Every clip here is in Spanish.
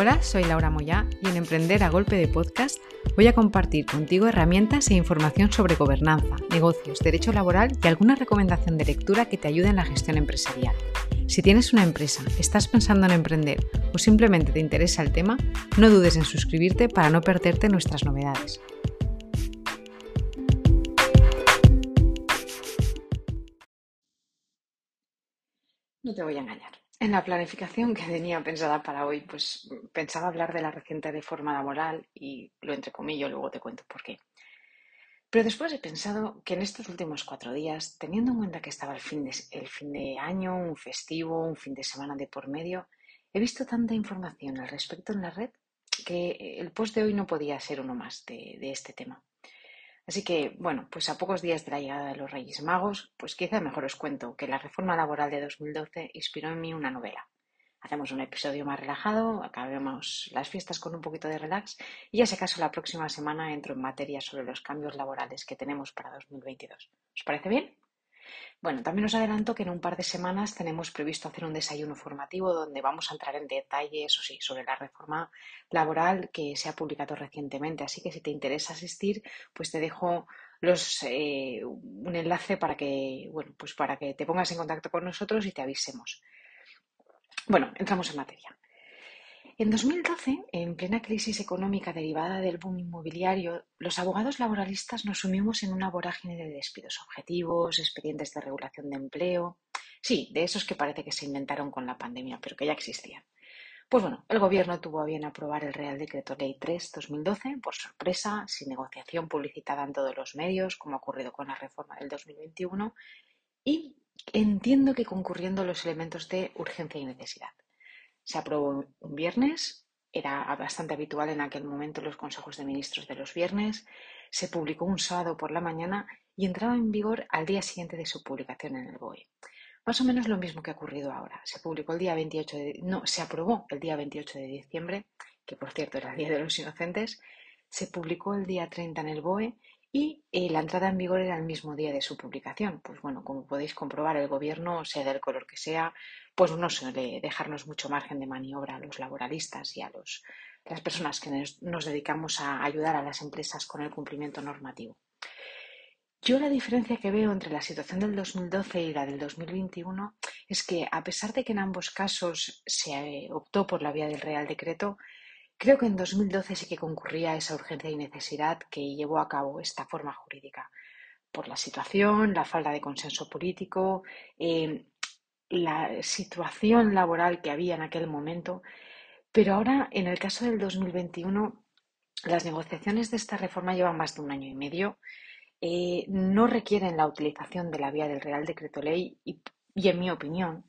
Hola, soy Laura Moyá y en Emprender a Golpe de Podcast voy a compartir contigo herramientas e información sobre gobernanza, negocios, derecho laboral y alguna recomendación de lectura que te ayude en la gestión empresarial. Si tienes una empresa, estás pensando en emprender o simplemente te interesa el tema, no dudes en suscribirte para no perderte nuestras novedades. No te voy a engañar. En la planificación que tenía pensada para hoy, pues pensaba hablar de la reciente reforma laboral y lo entrecomillo, luego te cuento por qué. Pero después he pensado que en estos últimos cuatro días, teniendo en cuenta que estaba el fin de, el fin de año, un festivo, un fin de semana de por medio, he visto tanta información al respecto en la red que el post de hoy no podía ser uno más de este tema. Así que, bueno, pues a pocos días de la llegada de los Reyes Magos, pues quizá mejor os cuento que la reforma laboral de 2012 inspiró en mí una novela. Hacemos un episodio más relajado, acabemos las fiestas con un poquito de relax y ya si acaso la próxima semana entro en materia sobre los cambios laborales que tenemos para 2022. ¿Os parece bien? Bueno, también os adelanto que en un par de semanas tenemos previsto hacer un desayuno formativo donde vamos a entrar en detalles, o sí, sobre la reforma laboral que se ha publicado recientemente. Así que si te interesa asistir, pues te dejo eh, un enlace para que, bueno, pues para que te pongas en contacto con nosotros y te avisemos. Bueno, entramos en materia. En 2012, en plena crisis económica derivada del boom inmobiliario, los abogados laboralistas nos sumimos en una vorágine de despidos objetivos, expedientes de regulación de empleo, sí, de esos que parece que se inventaron con la pandemia, pero que ya existían. Pues bueno, el gobierno tuvo a bien aprobar el Real Decreto Ley 3-2012 por sorpresa, sin negociación publicitada en todos los medios, como ha ocurrido con la reforma del 2021, y entiendo que concurriendo los elementos de urgencia y necesidad. Se aprobó un viernes, era bastante habitual en aquel momento los consejos de ministros de los viernes, se publicó un sábado por la mañana y entraba en vigor al día siguiente de su publicación en el BOE. Más o menos lo mismo que ha ocurrido ahora. Se publicó el día 28 de, no, se aprobó el día 28 de diciembre, que por cierto era el Día de los Inocentes, se publicó el día 30 en el BOE y eh, la entrada en vigor era el mismo día de su publicación. Pues bueno, como podéis comprobar, el gobierno, sea del color que sea, pues no suele dejarnos mucho margen de maniobra a los laboralistas y a los, las personas que nos, dedicamos a ayudar a las empresas con el cumplimiento normativo. Yo la diferencia que veo entre la situación del 2012 y la del 2021 es que, a pesar de que en ambos casos se eh, optó por la vía del Real Decreto, Creo que en 2012 sí que concurría esa urgencia y necesidad que llevó a cabo esta forma jurídica, por la situación, la falta de consenso político, eh, la situación laboral que había en aquel momento. Pero ahora, en el caso del 2021, las negociaciones de esta reforma llevan más de un año y medio. Eh, no requieren la utilización de la vía del Real Decreto Ley y en mi opinión,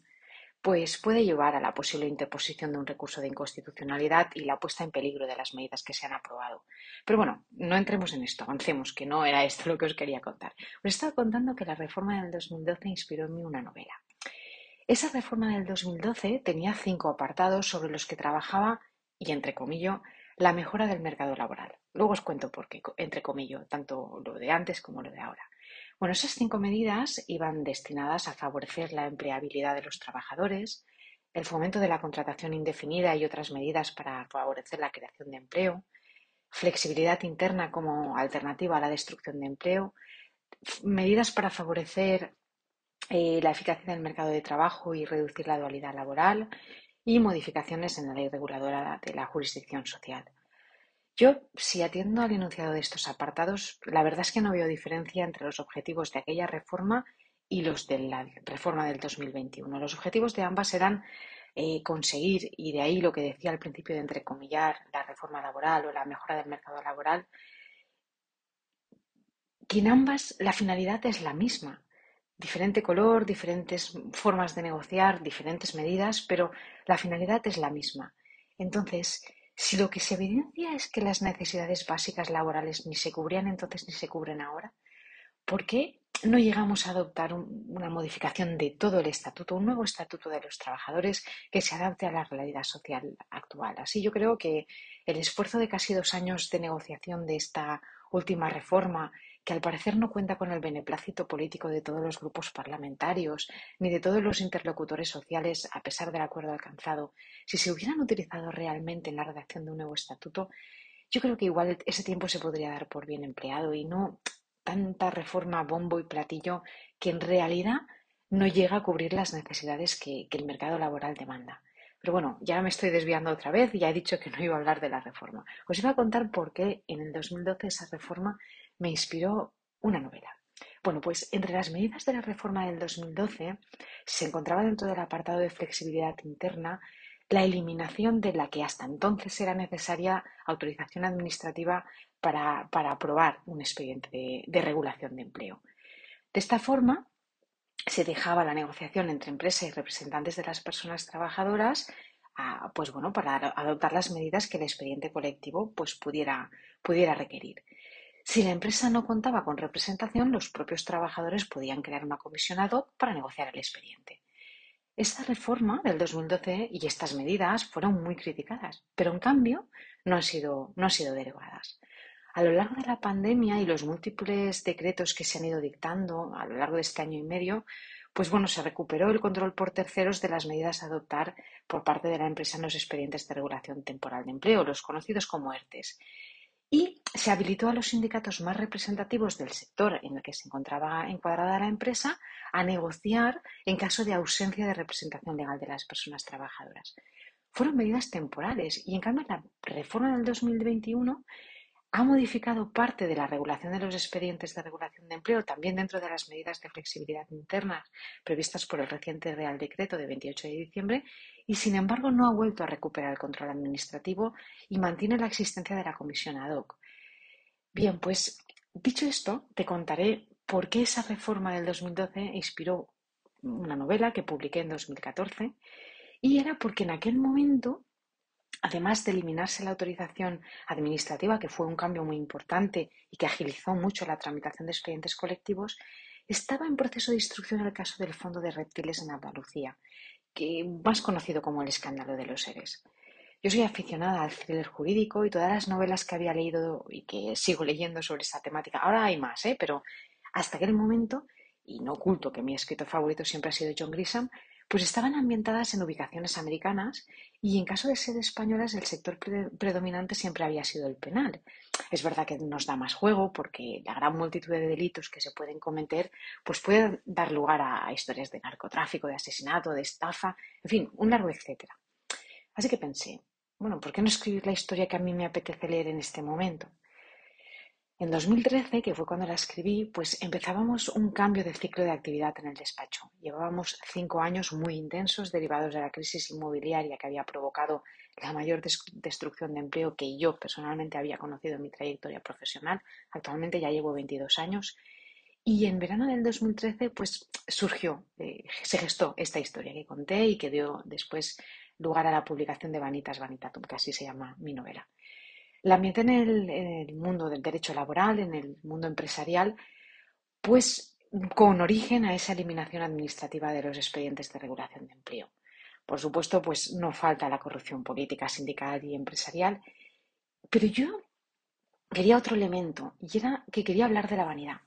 pues puede llevar a la posible interposición de un recurso de inconstitucionalidad y la puesta en peligro de las medidas que se han aprobado. Pero bueno, no entremos en esto, avancemos, que no era esto lo que os quería contar. Os estaba contando que la reforma del 2012 inspiró en mí una novela. Esa reforma del 2012 tenía cinco apartados sobre los que trabajaba, y entre comillas, la mejora del mercado laboral. Luego os cuento por qué, entre comillas, tanto lo de antes como lo de ahora. Bueno, esas cinco medidas iban destinadas a favorecer la empleabilidad de los trabajadores, el fomento de la contratación indefinida y otras medidas para favorecer la creación de empleo, flexibilidad interna como alternativa a la destrucción de empleo, medidas para favorecer eh, la eficacia del mercado de trabajo y reducir la dualidad laboral y modificaciones en la ley reguladora de la jurisdicción social. Yo, si atiendo al enunciado de estos apartados, la verdad es que no veo diferencia entre los objetivos de aquella reforma y los de la reforma del 2021. Los objetivos de ambas eran eh, conseguir, y de ahí lo que decía al principio de entrecomillar, la reforma laboral o la mejora del mercado laboral, que en ambas la finalidad es la misma. Diferente color, diferentes formas de negociar, diferentes medidas, pero la finalidad es la misma. Entonces, si lo que se evidencia es que las necesidades básicas laborales ni se cubrían entonces ni se cubren ahora, ¿por qué no llegamos a adoptar una modificación de todo el estatuto, un nuevo estatuto de los trabajadores que se adapte a la realidad social actual? Así yo creo que el esfuerzo de casi dos años de negociación de esta última reforma que al parecer no cuenta con el beneplácito político de todos los grupos parlamentarios ni de todos los interlocutores sociales a pesar del acuerdo alcanzado, si se hubieran utilizado realmente en la redacción de un nuevo estatuto, yo creo que igual ese tiempo se podría dar por bien empleado y no tanta reforma bombo y platillo que en realidad no llega a cubrir las necesidades que, el mercado laboral demanda. Pero bueno, ya me estoy desviando otra vez, ya he dicho que no iba a hablar de la reforma. Os iba a contar por qué en el 2012 esa reforma me inspiró una novela. Bueno, pues entre las medidas de la reforma del 2012 se encontraba dentro del apartado de flexibilidad interna la eliminación de la que hasta entonces era necesaria autorización administrativa para, aprobar un expediente de, de regulación de empleo. De esta forma, se dejaba la negociación entre empresa y representantes de las personas trabajadoras pues bueno, para adoptar las medidas que el expediente colectivo pues pudiera, pudiera requerir. Si la empresa no contaba con representación, los propios trabajadores podían crear una comisión ad hoc para negociar el expediente. Esta reforma del 2012 y estas medidas fueron muy criticadas, pero en cambio no han sido, no han sido. A lo largo de la pandemia y los múltiples decretos que se han ido dictando a lo largo de este año y medio, pues bueno, se recuperó el control por terceros de las medidas a adoptar por parte de la empresa en los expedientes de regulación temporal de empleo, los conocidos como ERTES. Y se habilitó a los sindicatos más representativos del sector en el que se encontraba encuadrada la empresa a negociar en caso de ausencia de representación legal de las personas trabajadoras. Fueron medidas temporales y en cambio la reforma del 2021 ha modificado parte de la regulación de los expedientes de regulación de empleo, también dentro de las medidas de flexibilidad internas previstas por el reciente Real Decreto de 28 de diciembre, y sin embargo no ha vuelto a recuperar el control administrativo y mantiene la existencia de la comisión ad hoc. Bien, pues dicho esto, te contaré por qué esa reforma del 2012 inspiró una novela que publiqué en 2014 y era porque en aquel momento Además de eliminarse la autorización administrativa, que fue un cambio muy importante y que agilizó mucho la tramitación de expedientes colectivos, estaba en proceso de instrucción el caso del Fondo de Reptiles en Andalucía, que más conocido como el escándalo de los seres. Yo soy aficionada al thriller jurídico y todas las novelas que había leído y que sigo leyendo sobre esa temática, ahora hay más, ¿eh? pero hasta aquel momento, y no oculto que mi escritor favorito siempre ha sido John Grisham, pues estaban ambientadas en ubicaciones americanas y en caso de ser españolas el sector predominante siempre había sido el penal. Es verdad que nos da más juego porque la gran multitud de delitos que se pueden cometer pues puede dar lugar a historias de narcotráfico, de asesinato, de estafa, en fin, un largo etcétera. Así que pensé, bueno, ¿por qué no escribir la historia que a mí me apetece leer en este momento? En 2013, que fue cuando la escribí, pues empezábamos un cambio de ciclo de actividad en el despacho. Llevábamos cinco años muy intensos derivados de la crisis inmobiliaria que había provocado la mayor destrucción de empleo que yo personalmente había conocido en mi trayectoria profesional. Actualmente ya llevo 22 años. Y en verano del 2013, pues surgió, eh, se gestó esta historia que conté y que dio después lugar a la publicación de Vanitas Vanitatum, que así se llama mi novela. La ambiente en el, mundo del derecho laboral, en el mundo empresarial, pues con origen a esa eliminación administrativa de los expedientes de regulación de empleo. Por supuesto, pues no falta la corrupción política, sindical y empresarial, pero yo quería otro elemento y era que quería hablar de la vanidad.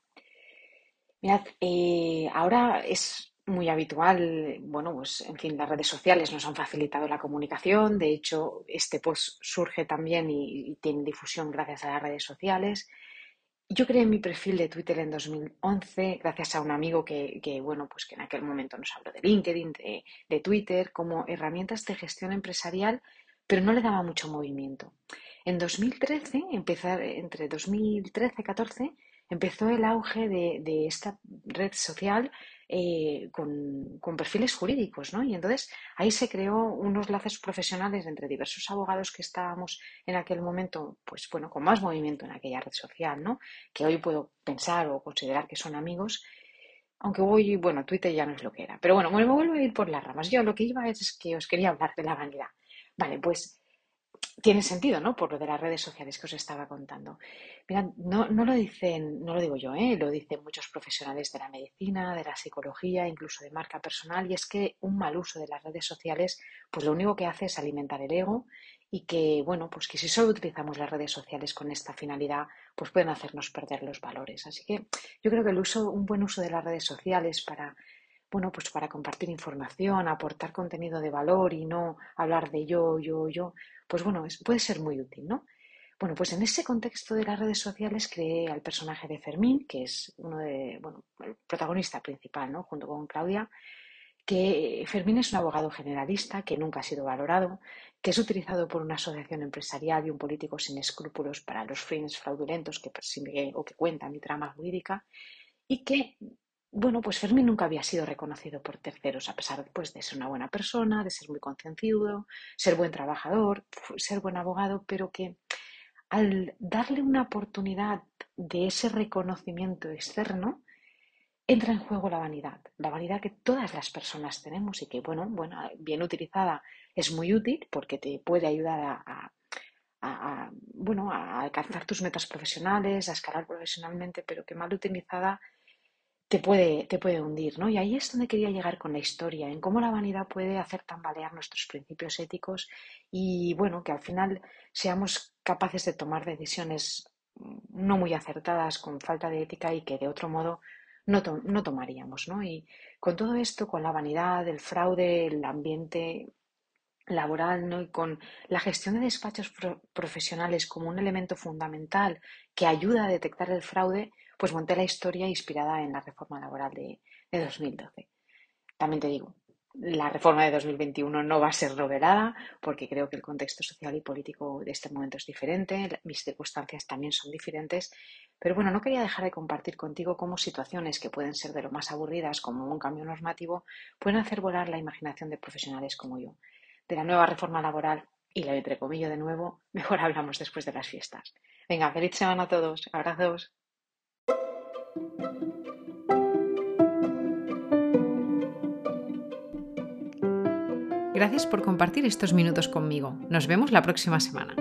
Mirad, eh, ahora es muy habitual. Bueno, pues en fin, las redes sociales nos han facilitado la comunicación. De hecho, este post surge también y, tiene difusión gracias a las redes sociales. Yo creé mi perfil de Twitter en 2011 gracias a un amigo que, bueno, pues que en aquel momento nos habló de LinkedIn, de, de Twitter, como herramientas de gestión empresarial, pero no le daba mucho movimiento. En 2013, empezar, entre 2013 y 2014, empezó el auge de, de esta red social eh, con, perfiles jurídicos, ¿no? Y entonces ahí se creó unos lazos profesionales entre diversos abogados que estábamos en aquel momento, pues bueno, con más movimiento en aquella red social, ¿no? Que hoy puedo pensar o considerar que son amigos, aunque hoy, bueno, Twitter ya no es lo que era. Pero bueno, me vuelvo a ir por las ramas. Yo lo que iba es que os quería hablar de la vanidad. Vale, pues tiene sentido, ¿no? Por lo de las redes sociales que os estaba contando. Mirad, no, no lo dicen, no lo digo yo, ¿eh? lo dicen muchos profesionales de la medicina, de la psicología, incluso de marca personal, y es que un mal uso de las redes sociales, pues lo único que hace es alimentar el ego y que, bueno, pues que si solo utilizamos las redes sociales con esta finalidad, pues pueden hacernos perder los valores. Así que yo creo que el uso, un buen uso de las redes sociales para, bueno, pues para compartir información, aportar contenido de valor y no hablar de yo, yo, yo, pues bueno, puede ser muy útil, ¿no? Bueno, pues en ese contexto de las redes sociales creé al personaje de Fermín, que es uno de, bueno, el protagonista principal, ¿no? Junto con Claudia, que Fermín es un abogado generalista que nunca ha sido valorado, que es utilizado por una asociación empresarial y un político sin escrúpulos para los fines fraudulentos que persigue o que cuenta mi trama jurídica, y que, bueno, pues Fermín nunca había sido reconocido por terceros, a pesar pues, de ser una buena persona, de ser muy concienciado, ser buen trabajador, ser buen abogado, pero que al darle una oportunidad de ese reconocimiento externo, entra en juego la vanidad, la vanidad que todas las personas tenemos y que, bueno, bueno bien utilizada es muy útil porque te puede ayudar a, bueno, a alcanzar tus metas profesionales, a escalar profesionalmente, pero que mal utilizada te puede, te puede hundir, ¿no? Y ahí es donde quería llegar con la historia, en cómo la vanidad puede hacer tambalear nuestros principios éticos y, bueno, que al final seamos capaces de tomar decisiones no muy acertadas, con falta de ética y que de otro modo no, no tomaríamos, ¿no? Y con todo esto, con la vanidad, el fraude, el ambiente laboral ¿no? y con la gestión de despachos profesionales como un elemento fundamental que ayuda a detectar el fraude, pues monté la historia inspirada en la reforma laboral de, 2012. También te digo, la reforma de 2021 no va a ser novelada porque creo que el contexto social y político de este momento es diferente, mis circunstancias también son diferentes, pero bueno, no quería dejar de compartir contigo cómo situaciones que pueden ser de lo más aburridas, como un cambio normativo, pueden hacer volar la imaginación de profesionales como yo. De la nueva reforma laboral y la entrecomillo de nuevo, mejor hablamos después de las fiestas. Venga, feliz semana a todos. Abrazos. Gracias por compartir estos minutos conmigo. Nos vemos la próxima semana.